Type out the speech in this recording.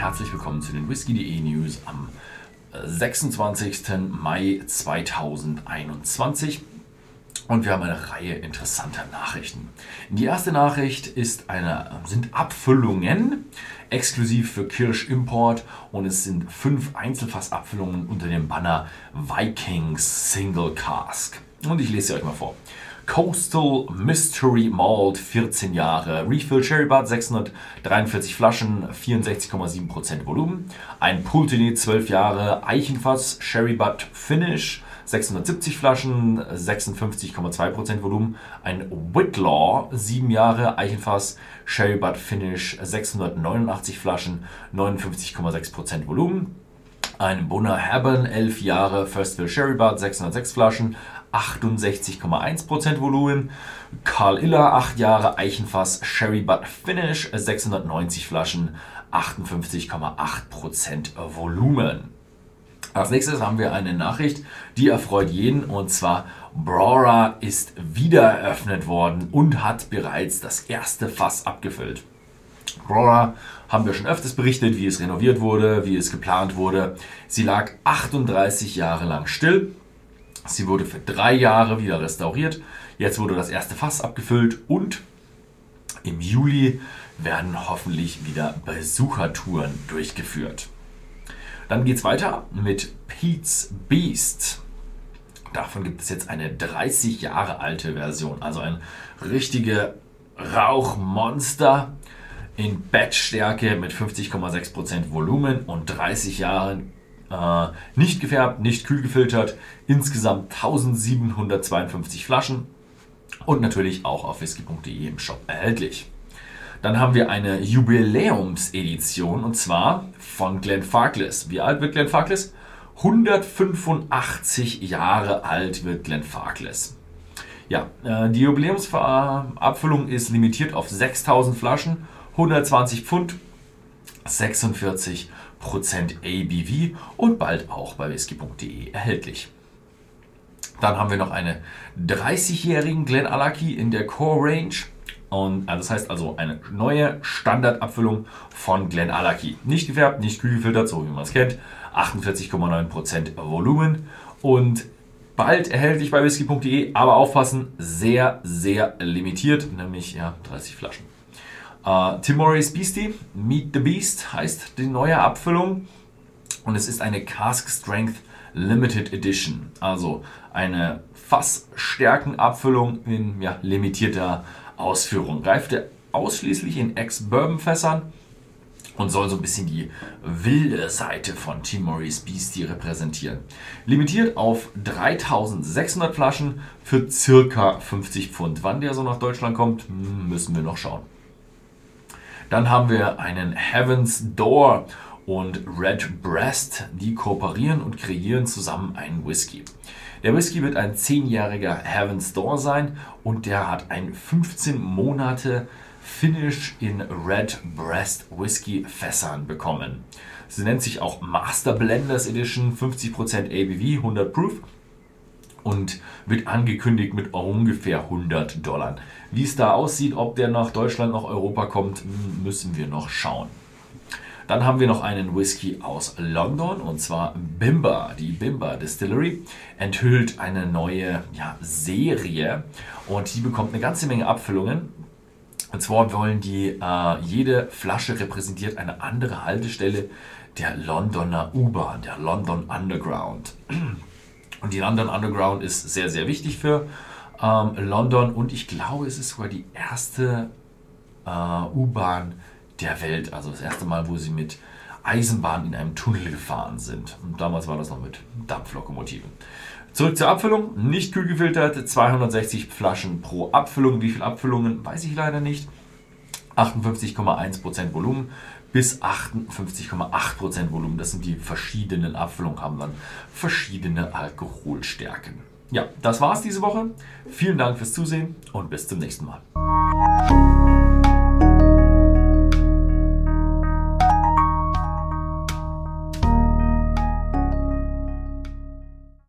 herzlich willkommen zu den Whisky.de News am 26. Mai 2021. Und wir haben eine Reihe interessanter Nachrichten. Die erste Nachricht ist eine, sind Abfüllungen exklusiv für Kirsch Import und es sind fünf Einzelfassabfüllungen unter dem Banner Vikings Single Cask. Und ich lese sie euch mal vor. Coastal Mystery Malt 14 Jahre. Refill Cherry Bud 643 Flaschen, 64,7% Volumen. Ein Pulteney 12 Jahre Eichenfass Sherry Bud Finish 670 Flaschen, 56,2% Volumen. Ein Whitlaw 7 Jahre Eichenfass Sherry Bud Finish 689 Flaschen, 59,6% Volumen. Ein Bunner Haben 11 Jahre Firstville Sherry Bud 606 Flaschen, 68,1% Volumen. Carl Iller, 8 Jahre Eichenfass, Sherry Butt Finish, 690 Flaschen, 58,8% Volumen. Als nächstes haben wir eine Nachricht, die erfreut jeden und zwar Brora ist wieder eröffnet worden und hat bereits das erste Fass abgefüllt. Brora haben wir schon öfters berichtet, wie es renoviert wurde, wie es geplant wurde. Sie lag 38 Jahre lang still Sie wurde für drei Jahre wieder restauriert. Jetzt wurde das erste Fass abgefüllt und im Juli werden hoffentlich wieder Besuchertouren durchgeführt. Dann geht es weiter mit Pete's Beast. Davon gibt es jetzt eine 30 Jahre alte Version, also ein richtige Rauchmonster in Batchstärke mit 50,6% Volumen und 30 Jahren äh, nicht gefärbt, nicht kühl gefiltert. Insgesamt 1752 Flaschen und natürlich auch auf whisky.de im Shop erhältlich. Dann haben wir eine Jubiläumsedition und zwar von Glenn Farkless. Wie alt wird Glenn Farkless? 185 Jahre alt wird Glenn Farkless. Ja, äh, die Jubiläumsabfüllung ist limitiert auf 6000 Flaschen, 120 Pfund, 46% ABV und bald auch bei whisky.de erhältlich. Dann haben wir noch eine 30-jährigen Glen Alaki in der Core Range. Und äh, das heißt also eine neue Standardabfüllung von Glen Alaki. Nicht gefärbt, nicht kühl so wie man es kennt. 48,9% Volumen und bald erhältlich bei whisky.de, aber aufpassen, sehr, sehr limitiert, nämlich ja 30 Flaschen. Uh, Timoris Beastie, Meet the Beast heißt die neue Abfüllung und es ist eine Cask Strength Limited Edition, also eine Fassstärkenabfüllung in ja, limitierter Ausführung. Greift ausschließlich in Ex-Bourbon-Fässern und soll so ein bisschen die wilde Seite von Timoris Beastie repräsentieren. Limitiert auf 3600 Flaschen für circa 50 Pfund. Wann der so nach Deutschland kommt, hm, müssen wir noch schauen. Dann haben wir einen Heaven's Door und Red Breast, die kooperieren und kreieren zusammen einen Whisky. Der Whisky wird ein 10-jähriger Heaven's Door sein und der hat ein 15 Monate Finish in Red Breast Whisky Fässern bekommen. Sie nennt sich auch Master Blenders Edition, 50% ABV, 100 Proof und wird angekündigt mit ungefähr 100 Dollar. Wie es da aussieht, ob der nach Deutschland, nach Europa kommt, müssen wir noch schauen. Dann haben wir noch einen Whisky aus London und zwar Bimba. Die Bimba Distillery enthüllt eine neue ja, Serie und die bekommt eine ganze Menge Abfüllungen. Und zwar wollen die, äh, jede Flasche repräsentiert eine andere Haltestelle der Londoner U-Bahn, der London Underground. Und die London Underground ist sehr, sehr wichtig für ähm, London und ich glaube, es ist sogar die erste äh, U-Bahn der Welt. Also das erste Mal, wo sie mit Eisenbahn in einem Tunnel gefahren sind. Und damals war das noch mit Dampflokomotiven. Zurück zur Abfüllung. Nicht kühl gefiltert, 260 Flaschen pro Abfüllung. Wie viele Abfüllungen, weiß ich leider nicht. 58,1% Volumen bis 58,8% Volumen. Das sind die verschiedenen Abfüllungen, haben dann verschiedene Alkoholstärken. Ja, das war's diese Woche. Vielen Dank fürs Zusehen und bis zum nächsten Mal.